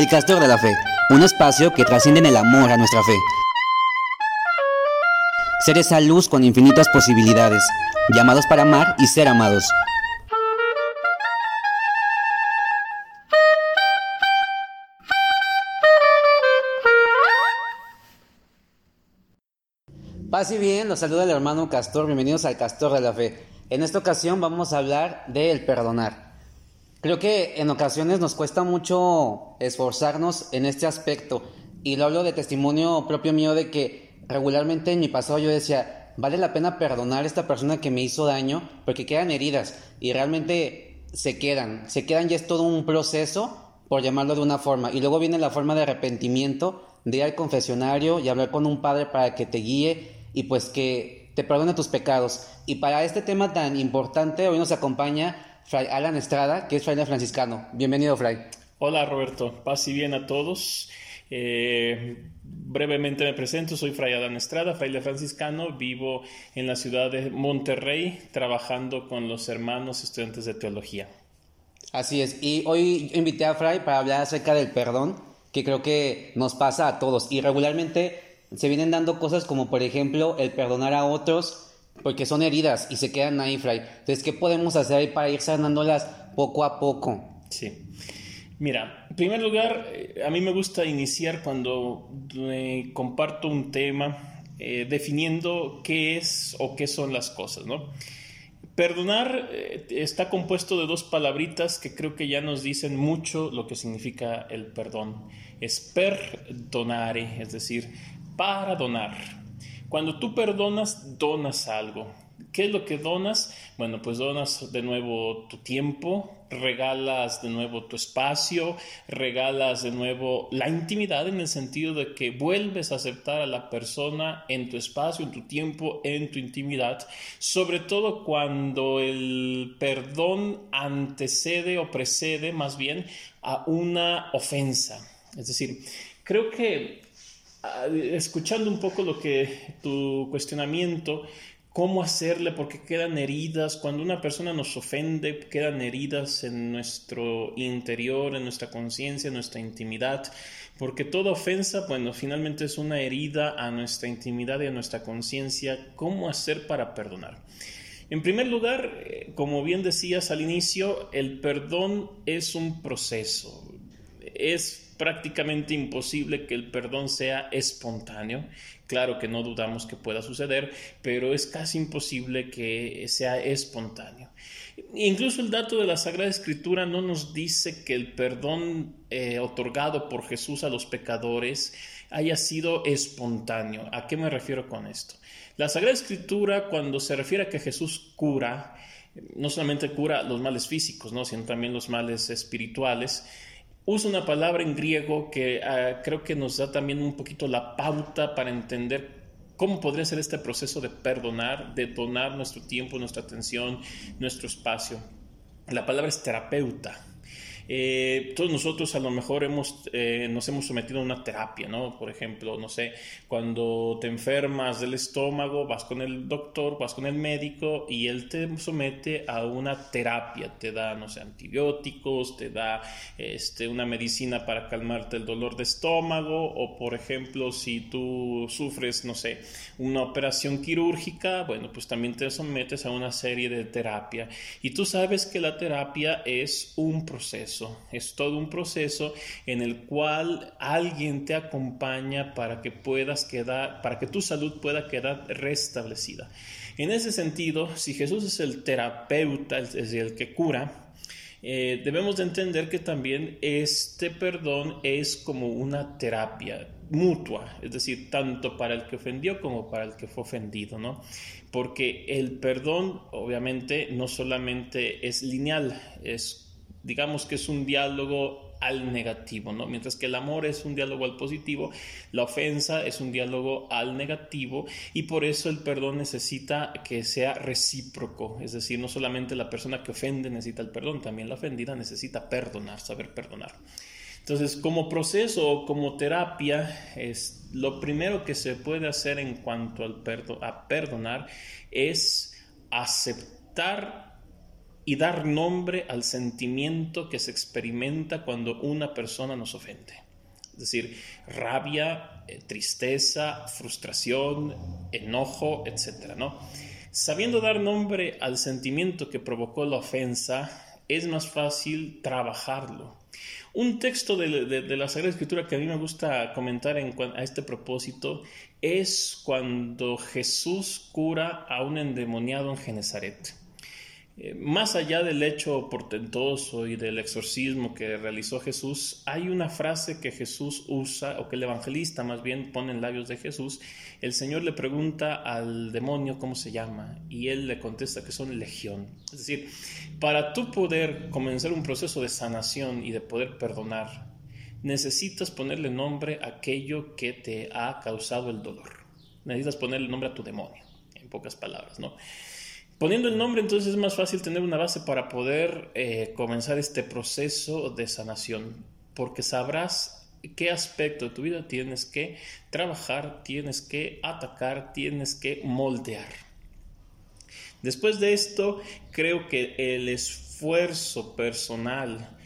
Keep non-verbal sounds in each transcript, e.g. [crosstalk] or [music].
El Castor de la Fe, un espacio que trasciende en el amor a nuestra fe. Ser esa luz con infinitas posibilidades, llamados para amar y ser amados. Paz y bien, los saluda el hermano Castor, bienvenidos al Castor de la Fe. En esta ocasión vamos a hablar del perdonar. Creo que en ocasiones nos cuesta mucho esforzarnos en este aspecto. Y lo hablo de testimonio propio mío de que regularmente en mi pasado yo decía, vale la pena perdonar a esta persona que me hizo daño porque quedan heridas y realmente se quedan, se quedan y es todo un proceso por llamarlo de una forma y luego viene la forma de arrepentimiento, de ir al confesionario y hablar con un padre para que te guíe y pues que te perdone tus pecados. Y para este tema tan importante, hoy nos acompaña Fray Alan Estrada, que es fraile franciscano. Bienvenido, Fray. Hola, Roberto. Paz y bien a todos. Eh, brevemente me presento, soy Fray Alan Estrada, fraile franciscano, vivo en la ciudad de Monterrey, trabajando con los hermanos estudiantes de teología. Así es, y hoy invité a Fray para hablar acerca del perdón, que creo que nos pasa a todos, y regularmente se vienen dando cosas como por ejemplo el perdonar a otros porque son heridas y se quedan ahí, Fray. Entonces, ¿qué podemos hacer para ir sanándolas poco a poco? Sí. Mira, en primer lugar, eh, a mí me gusta iniciar cuando eh, comparto un tema eh, definiendo qué es o qué son las cosas, ¿no? Perdonar está compuesto de dos palabritas que creo que ya nos dicen mucho lo que significa el perdón. Es perdonare, es decir, para donar. Cuando tú perdonas, donas algo. ¿Qué es lo que donas? Bueno, pues donas de nuevo tu tiempo, regalas de nuevo tu espacio, regalas de nuevo la intimidad en el sentido de que vuelves a aceptar a la persona en tu espacio, en tu tiempo, en tu intimidad, sobre todo cuando el perdón antecede o precede más bien a una ofensa. Es decir, creo que escuchando un poco lo que tu cuestionamiento, cómo hacerle, porque quedan heridas, cuando una persona nos ofende, quedan heridas en nuestro interior, en nuestra conciencia, en nuestra intimidad, porque toda ofensa, bueno, finalmente es una herida a nuestra intimidad y a nuestra conciencia, ¿cómo hacer para perdonar? En primer lugar, eh, como bien decías al inicio, el perdón es un proceso, es prácticamente imposible que el perdón sea espontáneo. Claro que no dudamos que pueda suceder, pero es casi imposible que sea espontáneo. Incluso el dato de la Sagrada Escritura no nos dice que el perdón eh, otorgado por Jesús a los pecadores haya sido espontáneo. ¿A qué me refiero con esto? La Sagrada Escritura, cuando se refiere a que Jesús cura, no solamente cura los males físicos, ¿no? sino también los males espirituales, usa una palabra en griego que ah, creo que nos da también un poquito la pauta para entender cómo podría ser este proceso de perdonar, de donar nuestro tiempo, nuestra atención, nuestro espacio. La palabra es terapeuta. Eh, todos nosotros a lo mejor hemos, eh, nos hemos sometido a una terapia, ¿no? Por ejemplo, no sé, cuando te enfermas del estómago, vas con el doctor, vas con el médico y él te somete a una terapia, te da, no sé, antibióticos, te da este, una medicina para calmarte el dolor de estómago o, por ejemplo, si tú sufres, no sé, una operación quirúrgica, bueno, pues también te sometes a una serie de terapia. Y tú sabes que la terapia es un proceso es todo un proceso en el cual alguien te acompaña para que puedas quedar, para que tu salud pueda quedar restablecida. En ese sentido, si Jesús es el terapeuta, es el que cura, eh, debemos de entender que también este perdón es como una terapia mutua, es decir, tanto para el que ofendió como para el que fue ofendido, ¿no? Porque el perdón obviamente no solamente es lineal, es digamos que es un diálogo al negativo, ¿no? Mientras que el amor es un diálogo al positivo, la ofensa es un diálogo al negativo y por eso el perdón necesita que sea recíproco, es decir, no solamente la persona que ofende necesita el perdón, también la ofendida necesita perdonar, saber perdonar. Entonces, como proceso, como terapia, es lo primero que se puede hacer en cuanto al a perdonar es aceptar y dar nombre al sentimiento que se experimenta cuando una persona nos ofende. Es decir, rabia, eh, tristeza, frustración, enojo, etc. ¿no? Sabiendo dar nombre al sentimiento que provocó la ofensa, es más fácil trabajarlo. Un texto de, la Sagrada Escritura que a mí me gusta comentar en, a este propósito es cuando Jesús cura a un endemoniado en Genezaret. Eh, más allá del hecho portentoso y del exorcismo que realizó Jesús, hay una frase que Jesús usa, o que el evangelista más bien pone en labios de Jesús. El Señor le pregunta al demonio cómo se llama y él le contesta que son legión. Es decir, para tú poder comenzar un proceso de sanación y de poder perdonar, necesitas ponerle nombre a aquello que te ha causado el dolor. Necesitas ponerle nombre a tu demonio, en pocas palabras, ¿no? Poniendo el nombre, entonces es más fácil tener una base para poder eh, comenzar este proceso de sanación, porque sabrás qué aspecto de tu vida tienes que trabajar, tienes que atacar, tienes que moldear. Después de esto, creo que el esfuerzo personal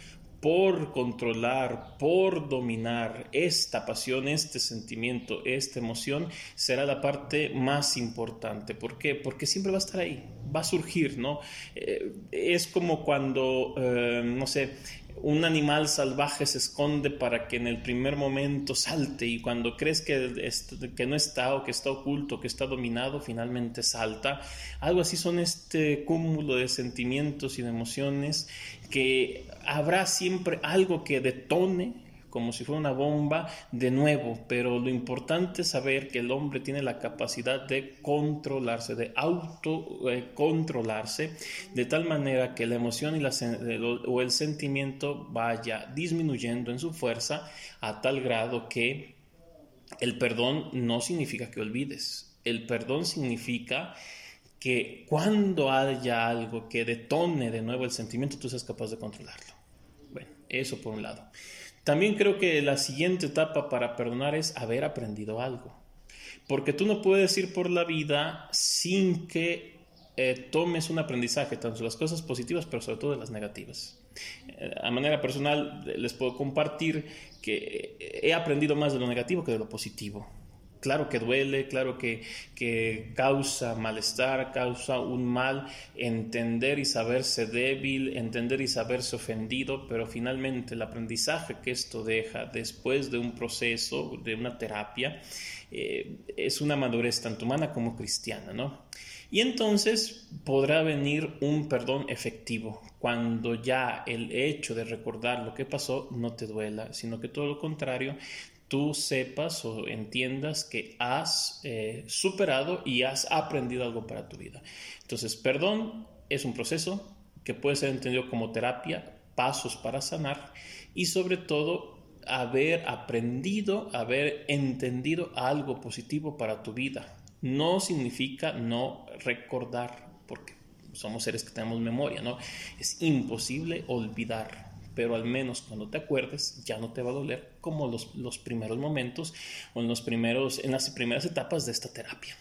por controlar, por dominar esta pasión, este sentimiento, esta emoción, será la parte más importante. ¿Por qué? Porque siempre va a estar ahí, va a surgir, ¿no? Eh, es como cuando, eh, no sé, un animal salvaje se esconde para que en el primer momento salte y cuando crees que, que no está o que está oculto, que está dominado, finalmente salta. Algo así son este cúmulo de sentimientos y de emociones que habrá siempre algo que detone como si fuera una bomba de nuevo, pero lo importante es saber que el hombre tiene la capacidad de controlarse, de autocontrolarse, de tal manera que la emoción y la, o el sentimiento vaya disminuyendo en su fuerza a tal grado que el perdón no significa que olvides, el perdón significa que cuando haya algo que detone de nuevo el sentimiento, tú seas capaz de controlarlo. Bueno, eso por un lado. También creo que la siguiente etapa para perdonar es haber aprendido algo. Porque tú no puedes ir por la vida sin que eh, tomes un aprendizaje, tanto de las cosas positivas, pero sobre todo de las negativas. Eh, a manera personal, les puedo compartir que he aprendido más de lo negativo que de lo positivo. Claro que duele, claro que, causa malestar, causa un mal entender y saberse débil, entender y saberse ofendido, pero finalmente el aprendizaje que esto deja después de un proceso, de una terapia, eh, es una madurez tanto humana como cristiana, ¿no? Y entonces podrá venir un perdón efectivo, cuando ya el hecho de recordar lo que pasó no te duela, sino que todo lo contrario, tú sepas o entiendas que has eh, superado y has aprendido algo para tu vida. Entonces, perdón es un proceso que puede ser entendido como terapia, pasos para sanar y sobre todo haber aprendido, haber entendido algo positivo para tu vida. No significa no recordar, porque somos seres que tenemos memoria, ¿no? Es imposible olvidar pero al menos cuando te acuerdes ya no te va a doler como los, los primeros momentos o en, los primeros, en las primeras etapas de esta terapia.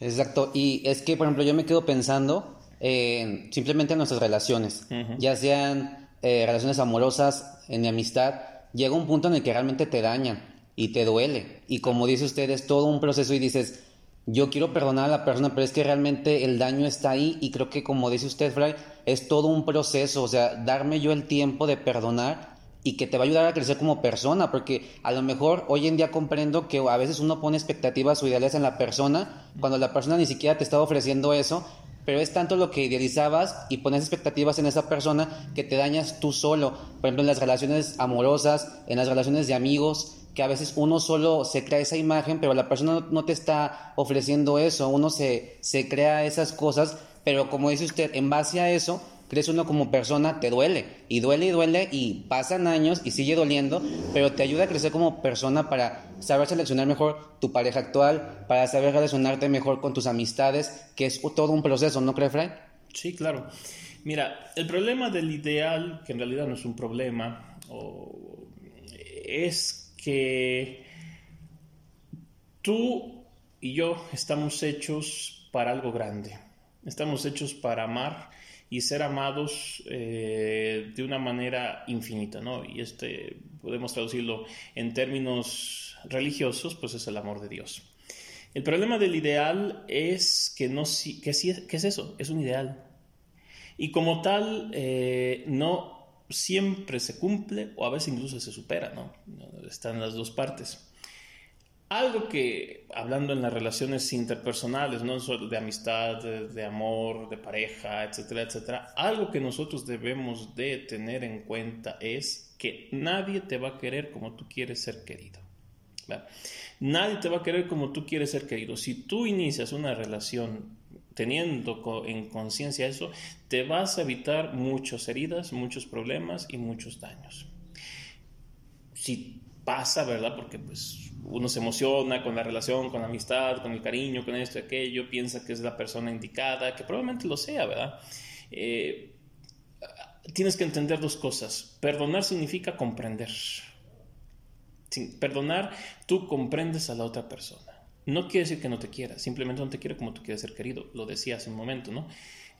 Exacto, y es que por ejemplo yo me quedo pensando en simplemente en nuestras relaciones, ya sean eh, relaciones amorosas, en mi amistad, llega un punto en el que realmente te dañan y te duele. Y como dice usted, es todo un proceso y dices, yo quiero perdonar a la persona, pero es que realmente el daño está ahí y creo que como dice usted, Fray, es todo un proceso, o sea, darme yo el tiempo de perdonar y que te va a ayudar a crecer como persona, porque a lo mejor hoy en día comprendo que a veces uno pone expectativas o ideales en la persona cuando la persona ni siquiera te está ofreciendo eso, pero es tanto lo que idealizabas y pones expectativas en esa persona que te dañas tú solo, por ejemplo en las relaciones amorosas, en las relaciones de amigos, que a veces uno solo se crea esa imagen, pero la persona no, te está ofreciendo eso, uno se, se crea esas cosas, pero como dice usted, en base a eso, crees uno como persona, te duele, y duele y duele, y pasan años y sigue doliendo, pero te ayuda a crecer como persona para saber seleccionar mejor tu pareja actual, para saber relacionarte mejor con tus amistades, que es todo un proceso, ¿no crees, Frank? Sí, claro. Mira, el problema del ideal, que en realidad no es un problema, es que tú y yo estamos hechos para algo grande. Estamos hechos para amar y ser amados eh, de una manera infinita, ¿no? Y este, podemos traducirlo en términos religiosos, pues es el amor de Dios. El problema del ideal es que no, que ¿qué es eso? Es un ideal. Y como tal, eh, no siempre se cumple o a veces incluso se supera, ¿no? Están las dos partes. Algo que, hablando en las relaciones interpersonales, no solo de amistad, de, amor, de pareja, etcétera, etcétera, algo que nosotros debemos de tener en cuenta es que nadie te va a querer como tú quieres ser querido. Nadie te va a querer como tú quieres ser querido. Si tú inicias una relación teniendo en conciencia eso, te vas a evitar muchas heridas, muchos problemas y muchos daños. Si pasa, ¿verdad? Porque pues uno se emociona con la relación, con la amistad, con el cariño, con esto y aquello, piensa que es la persona indicada, que probablemente lo sea, ¿verdad? Eh, tienes que entender dos cosas. Perdonar significa comprender. perdonar, tú comprendes a la otra persona. No quiere decir que no te quiera, simplemente no te quiere como tú quieres ser querido, lo decía hace un momento, ¿no?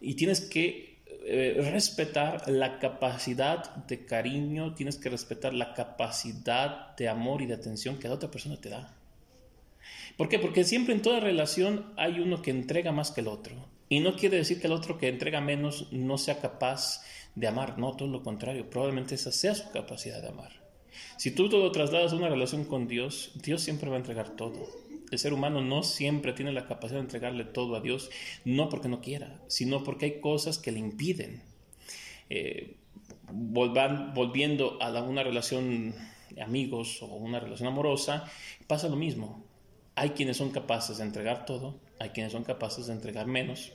Y tienes que eh, respetar la capacidad de cariño, tienes que respetar la capacidad de amor y de atención que la otra persona te da. ¿Por qué? Porque siempre en toda relación hay uno que entrega más que el otro. Y no quiere decir que el otro que entrega menos no sea capaz de amar, no, todo lo contrario, probablemente esa sea su capacidad de amar. Si tú todo trasladas a una relación con Dios, Dios siempre va a entregar todo el ser humano no siempre tiene la capacidad de entregarle todo a Dios, no porque no quiera, sino porque hay cosas que le impiden. Eh, volviendo a una relación amigos o una relación amorosa, pasa lo mismo. Hay quienes son capaces de entregar todo, hay quienes son capaces de entregar menos,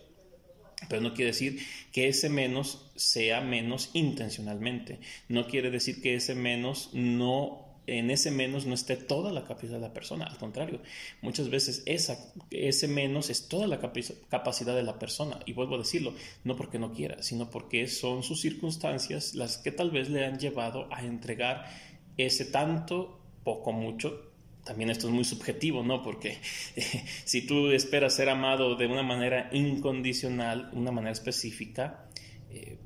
pero no quiere decir que ese menos sea menos intencionalmente. No quiere decir que ese menos no en ese menos no esté toda la capacidad de la persona, al contrario, muchas veces ese menos es toda la capacidad de la persona, y vuelvo a decirlo, no porque no quiera, sino porque son sus circunstancias las que tal vez le han llevado a entregar ese tanto, poco, mucho. También esto es muy subjetivo, ¿no? Porque [laughs] si tú esperas ser amado de una manera incondicional, una manera específica, eh,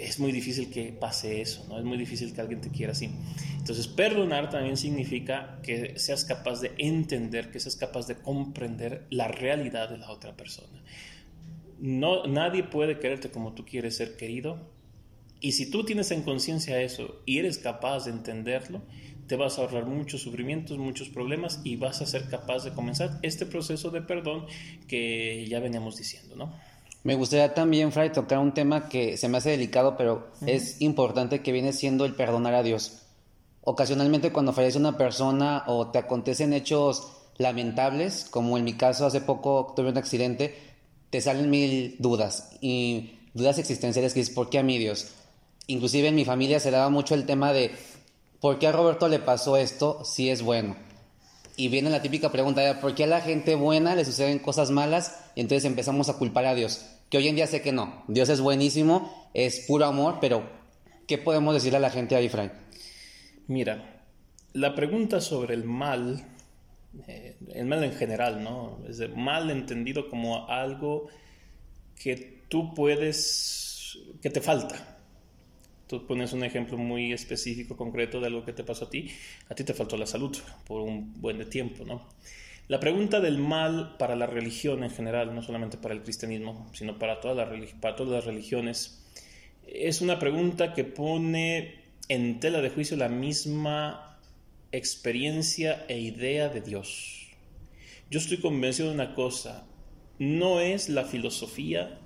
es muy difícil que pase eso, ¿no? Es muy difícil que alguien te quiera así. Entonces, perdonar también significa que seas capaz de entender, que seas capaz de comprender la realidad de la otra persona. No, nadie puede quererte como tú quieres ser querido. Y si tú tienes en conciencia eso y eres capaz de entenderlo, te vas a ahorrar muchos sufrimientos, muchos problemas y vas a ser capaz de comenzar este proceso de perdón que ya veníamos diciendo, ¿no? Me gustaría también, Fray, tocar un tema que se me hace delicado, pero es importante que viene siendo el perdonar a Dios. Ocasionalmente cuando fallece una persona o te acontecen hechos lamentables, como en mi caso hace poco tuve un accidente, te salen mil dudas y dudas existenciales que es ¿por qué a mí Dios? Inclusive en mi familia se daba mucho el tema de ¿por qué a Roberto le pasó esto si es bueno? Y viene la típica pregunta ¿por qué a la gente buena le suceden cosas malas? Y entonces empezamos a culpar a Dios que hoy en día sé que no. Dios es buenísimo, es puro amor, pero ¿qué podemos decirle a la gente ahí, Frank? Mira, la pregunta sobre el mal, eh, el mal en general, ¿no? Es mal entendido como algo que tú puedes, que te falta. Tú pones un ejemplo muy específico, concreto de algo que te pasó a ti. A ti te faltó la salud por un buen tiempo, ¿no? La pregunta del mal para la religión en general, no solamente para el cristianismo, sino para, todas las religiones, es una pregunta que pone en tela de juicio la misma experiencia e idea de Dios. Yo estoy convencido de una cosa, no es la filosofía,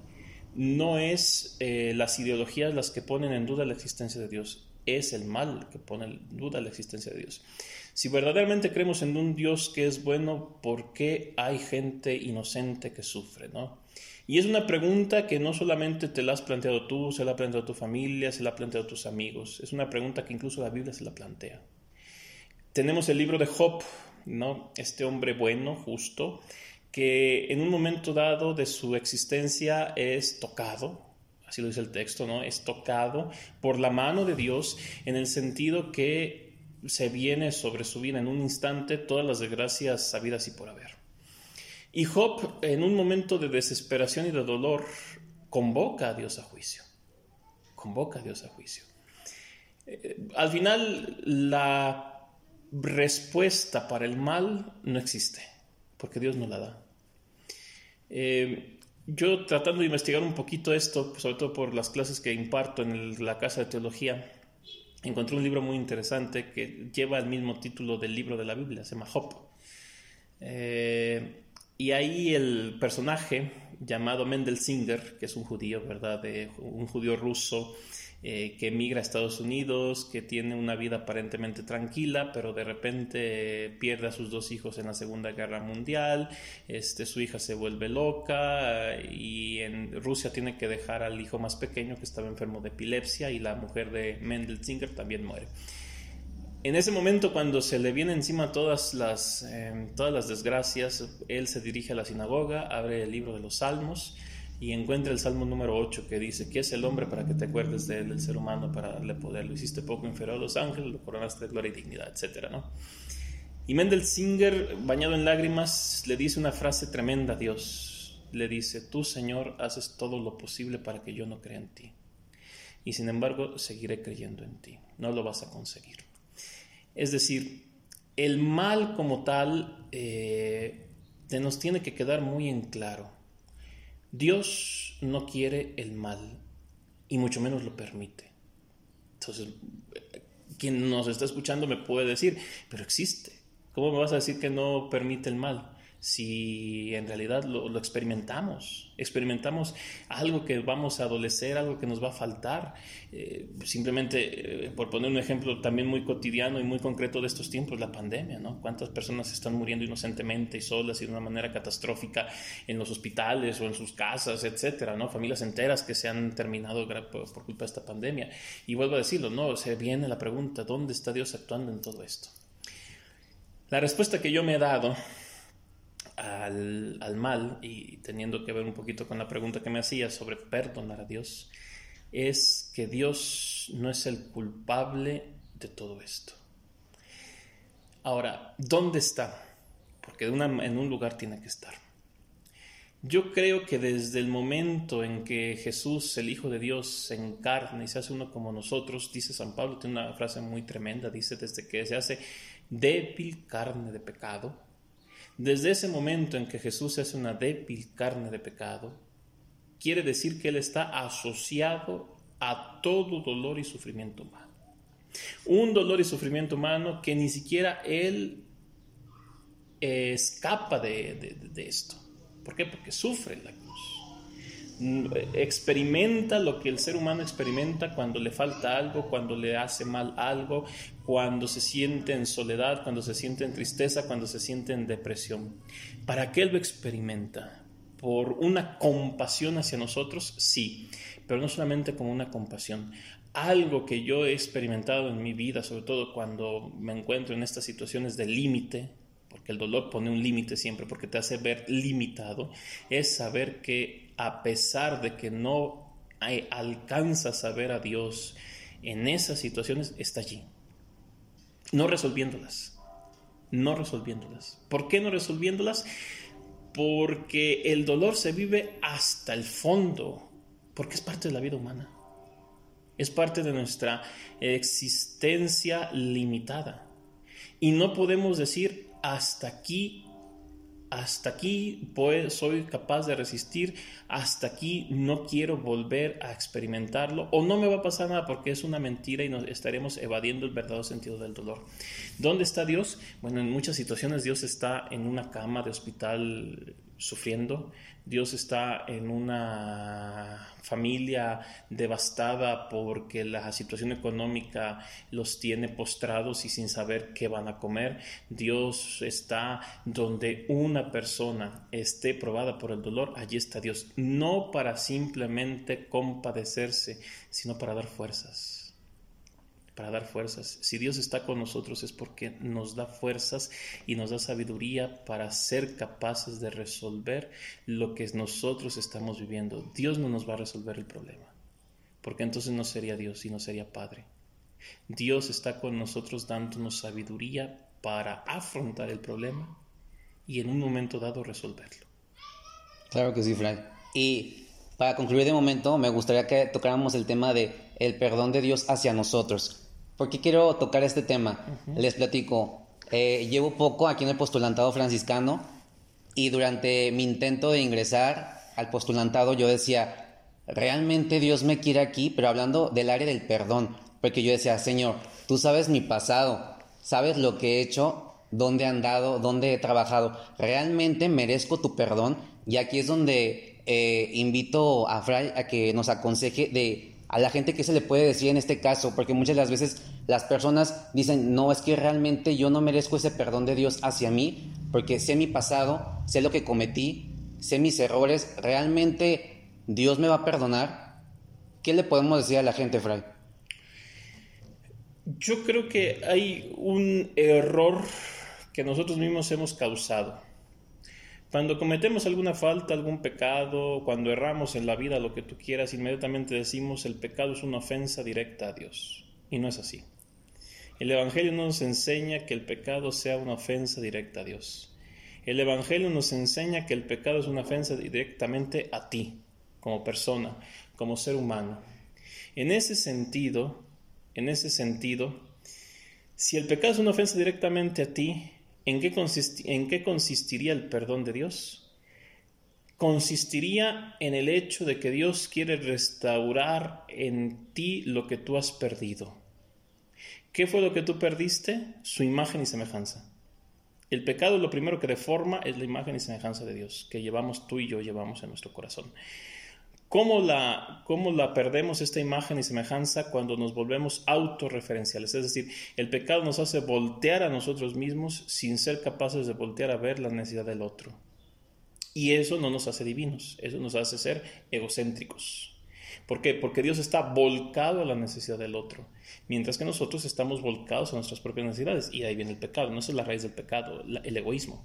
no es eh, las ideologías las que ponen en duda la existencia de Dios, es el mal que pone en duda la existencia de Dios. Si verdaderamente creemos en un Dios que es bueno, ¿por qué hay gente inocente que sufre? ¿no? Y es una pregunta que no solamente te la has planteado tú, se la ha planteado tu familia, se la ha planteado tus amigos. Es una pregunta que incluso la Biblia se la plantea. Tenemos el libro de Job, ¿no? Este hombre bueno, justo, que en un momento dado de su existencia es tocado, así lo dice el texto, ¿no? Es tocado por la mano de Dios en el sentido que se viene sobre su vida en un instante todas las desgracias sabidas y por haber. Y Job, en un momento de desesperación y de dolor, convoca a Dios a juicio. Convoca a Dios a juicio. Eh, al final, la respuesta para el mal no existe, porque Dios no la da. Eh, yo tratando de investigar un poquito esto, sobre todo por las clases que imparto en la Casa de Teología, encontré un libro muy interesante que lleva el mismo título del libro de la Biblia, se llama Job. Eh, y ahí el personaje llamado Mendel Singer, que es un judío, ¿verdad? Un judío ruso eh, que emigra a Estados Unidos, que tiene una vida aparentemente tranquila, pero de repente pierde a sus dos hijos en la Segunda Guerra Mundial, este, su hija se vuelve loca y en Rusia tiene que dejar al hijo más pequeño que estaba enfermo de epilepsia y la mujer de Mendel Singer también muere. En ese momento, cuando se le viene encima todas las, em, todas las desgracias, él se dirige a la sinagoga, abre el libro de los Salmos y encuentra el Salmo número 8 que dice, ¿qué es el hombre para que te acuerdes de él, el ser humano, para darle poder? Lo hiciste poco inferior a los ángeles, lo coronaste de gloria y dignidad, etc. ¿no? Y Mendel Singer, bañado en lágrimas, le dice una frase tremenda a Dios. Le dice, tú Señor haces todo lo posible para que yo no crea en ti. Y sin embargo, seguiré creyendo en ti. No lo vas a conseguir. Es decir, el mal como tal eh, nos tiene que quedar muy en claro. Dios no quiere el mal y mucho menos lo permite. Entonces, quien nos está escuchando me puede decir, pero existe. ¿Cómo me vas a decir que no permite el mal? Si en realidad lo, experimentamos, experimentamos algo que vamos a adolecer, algo que nos va a faltar. Eh, simplemente, eh, por poner un ejemplo también muy cotidiano y muy concreto de estos tiempos, la pandemia, ¿no? ¿Cuántas personas están muriendo inocentemente y solas y de una manera catastrófica en los hospitales o en sus casas, etcétera, ¿no? Familias enteras que se han terminado por, por culpa de esta pandemia. Y vuelvo a decirlo, ¿no? Se viene la pregunta, ¿dónde está Dios actuando en todo esto? La respuesta que yo me he dado al, mal, y teniendo que ver un poquito con la pregunta que me hacía sobre perdonar a Dios, es que Dios no es el culpable de todo esto. Ahora, ¿dónde está? Porque en un lugar tiene que estar. Yo creo que desde el momento en que Jesús, el Hijo de Dios, se encarna y se hace uno como nosotros, dice San Pablo, tiene una frase muy tremenda, dice, desde que se hace débil carne de pecado, desde ese momento en que Jesús se hace una débil carne de pecado, quiere decir que Él está asociado a todo dolor y sufrimiento humano. Un dolor y sufrimiento humano que ni siquiera Él escapa de, de esto. ¿Por qué? Porque sufre la experimenta lo que el ser humano experimenta cuando le falta algo, cuando le hace mal algo, cuando se siente en soledad, cuando se siente en tristeza, cuando se siente en depresión. ¿Para qué lo experimenta? ¿Por una compasión hacia nosotros? Sí, pero no solamente como una compasión. Algo que yo he experimentado en mi vida, sobre todo cuando me encuentro en estas situaciones de límite, porque el dolor pone un límite siempre, porque te hace ver limitado, es saber que a pesar de que no alcanzas a ver a Dios en esas situaciones, está allí. No resolviéndolas. No resolviéndolas. ¿Por qué no resolviéndolas? Porque el dolor se vive hasta el fondo, porque es parte de la vida humana. Es parte de nuestra existencia limitada. Y no podemos decir hasta aquí hasta aquí pues, soy capaz de resistir, hasta aquí no quiero volver a experimentarlo o no me va a pasar nada porque es una mentira y nos estaremos evadiendo el verdadero sentido del dolor. ¿Dónde está Dios? Bueno, en muchas situaciones Dios está en una cama de hospital sufriendo, Dios está en una familia devastada porque la situación económica los tiene postrados y sin saber qué van a comer. Dios está donde una persona esté probada por el dolor, allí está Dios, no para simplemente compadecerse, sino para dar fuerzas para dar fuerzas. Si Dios está con nosotros es porque nos da fuerzas y nos da sabiduría para ser capaces de resolver lo que nosotros estamos viviendo. Dios no nos va a resolver el problema, porque entonces no sería Dios, sino sería Padre. Dios está con nosotros dándonos sabiduría para afrontar el problema y en un momento dado resolverlo. Claro que sí, Fray. Y para concluir de momento, me gustaría que tocáramos el tema de el perdón de Dios hacia nosotros. ¿Por qué quiero tocar este tema? Les platico. Eh, llevo poco aquí en el postulantado franciscano y durante mi intento de ingresar al postulantado yo decía, realmente Dios me quiere aquí, pero hablando del área del perdón, porque yo decía, Señor, tú sabes mi pasado, sabes lo que he hecho, dónde he andado, dónde he trabajado, realmente merezco tu perdón y aquí es donde eh, invito a Fray a que nos aconseje de a la gente que se le puede decir en este caso, porque muchas de las veces las personas dicen, no, es que realmente yo no merezco ese perdón de Dios hacia mí, porque sé mi pasado, sé lo que cometí, sé mis errores, realmente Dios me va a perdonar. ¿Qué le podemos decir a la gente, Fray? Yo creo que hay un error que nosotros mismos hemos causado. Cuando cometemos alguna falta, algún pecado, cuando erramos en la vida, lo que tú quieras, inmediatamente decimos el pecado es una ofensa directa a Dios. Y no es así. El Evangelio no nos enseña que el pecado sea una ofensa directa a Dios. El Evangelio nos enseña que el pecado es una ofensa directamente a ti, como persona, como ser humano. En ese sentido, en ese sentido, si el pecado es una ofensa directamente a ti, ¿En qué, ¿En qué consistiría el perdón de Dios? Consistiría en el hecho de que Dios quiere restaurar en ti lo que tú has perdido. ¿Qué fue lo que tú perdiste? Su imagen y semejanza. El pecado lo primero que deforma es la imagen y semejanza de Dios que llevamos tú y yo llevamos en nuestro corazón. ¿Cómo la, ¿Cómo la perdemos esta imagen y semejanza cuando nos volvemos autorreferenciales? Es decir, el pecado nos hace voltear a nosotros mismos sin ser capaces de voltear a ver la necesidad del otro. Y eso no nos hace divinos, eso nos hace ser egocéntricos. ¿Por qué? Porque Dios está volcado a la necesidad del otro, mientras que nosotros estamos volcados a nuestras propias necesidades. Y ahí viene el pecado, no es la raíz del pecado, el egoísmo.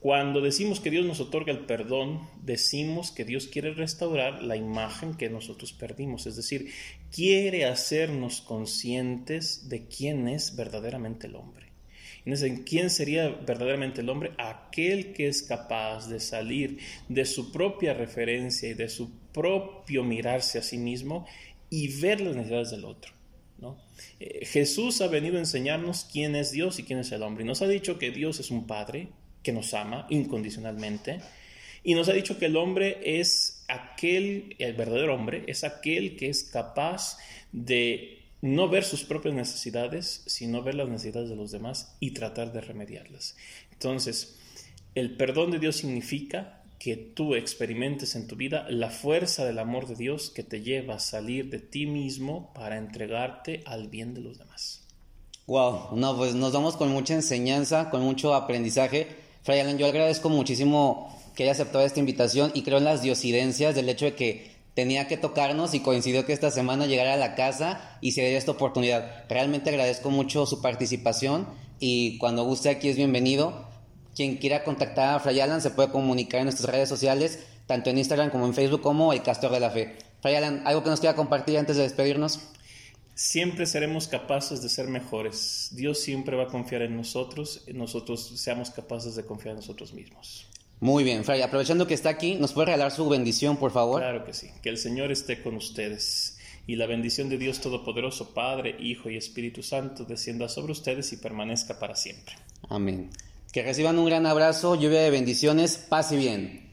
Cuando decimos que Dios nos otorga el perdón, decimos que Dios quiere restaurar la imagen que nosotros perdimos, es decir, quiere hacernos conscientes de quién es verdaderamente el hombre. En ¿quién sería verdaderamente el hombre? Aquel que es capaz de salir de su propia referencia y de su propio mirarse a sí mismo y ver las necesidades del otro. Eh, Jesús ha venido a enseñarnos quién es Dios y quién es el hombre. Y nos ha dicho que Dios es un Padre, que nos ama incondicionalmente. Y nos ha dicho que el hombre es aquel, el verdadero hombre, es aquel que es capaz de no ver sus propias necesidades, sino ver las necesidades de los demás y tratar de remediarlas. Entonces, el perdón de Dios significa que tú experimentes en tu vida la fuerza del amor de Dios que te lleva a salir de ti mismo para entregarte al bien de los demás. Wow, no, pues nos vamos con mucha enseñanza, con mucho aprendizaje Fray Alan, yo agradezco muchísimo que haya aceptado esta invitación y creo en las diosidencias del hecho de que tenía que tocarnos y coincidió que esta semana llegara a la casa y se diera esta oportunidad. Realmente agradezco mucho su participación y cuando guste aquí es bienvenido. Quien quiera contactar a Fray Alan se puede comunicar en nuestras redes sociales, tanto en Instagram como en Facebook como El Castor de la Fe. Fray Alan, ¿algo que nos quiera compartir antes de despedirnos? Siempre seremos capaces de ser mejores. Dios siempre va a confiar en nosotros y nosotros seamos capaces de confiar en nosotros mismos. Muy bien, Fray, aprovechando que está aquí, ¿nos puede regalar su bendición, por favor? Claro que sí. Que el Señor esté con ustedes y la bendición de Dios Todopoderoso, Padre, Hijo y Espíritu Santo, descienda sobre ustedes y permanezca para siempre. Amén. Que reciban un gran abrazo, lluvia de bendiciones, paz y bien.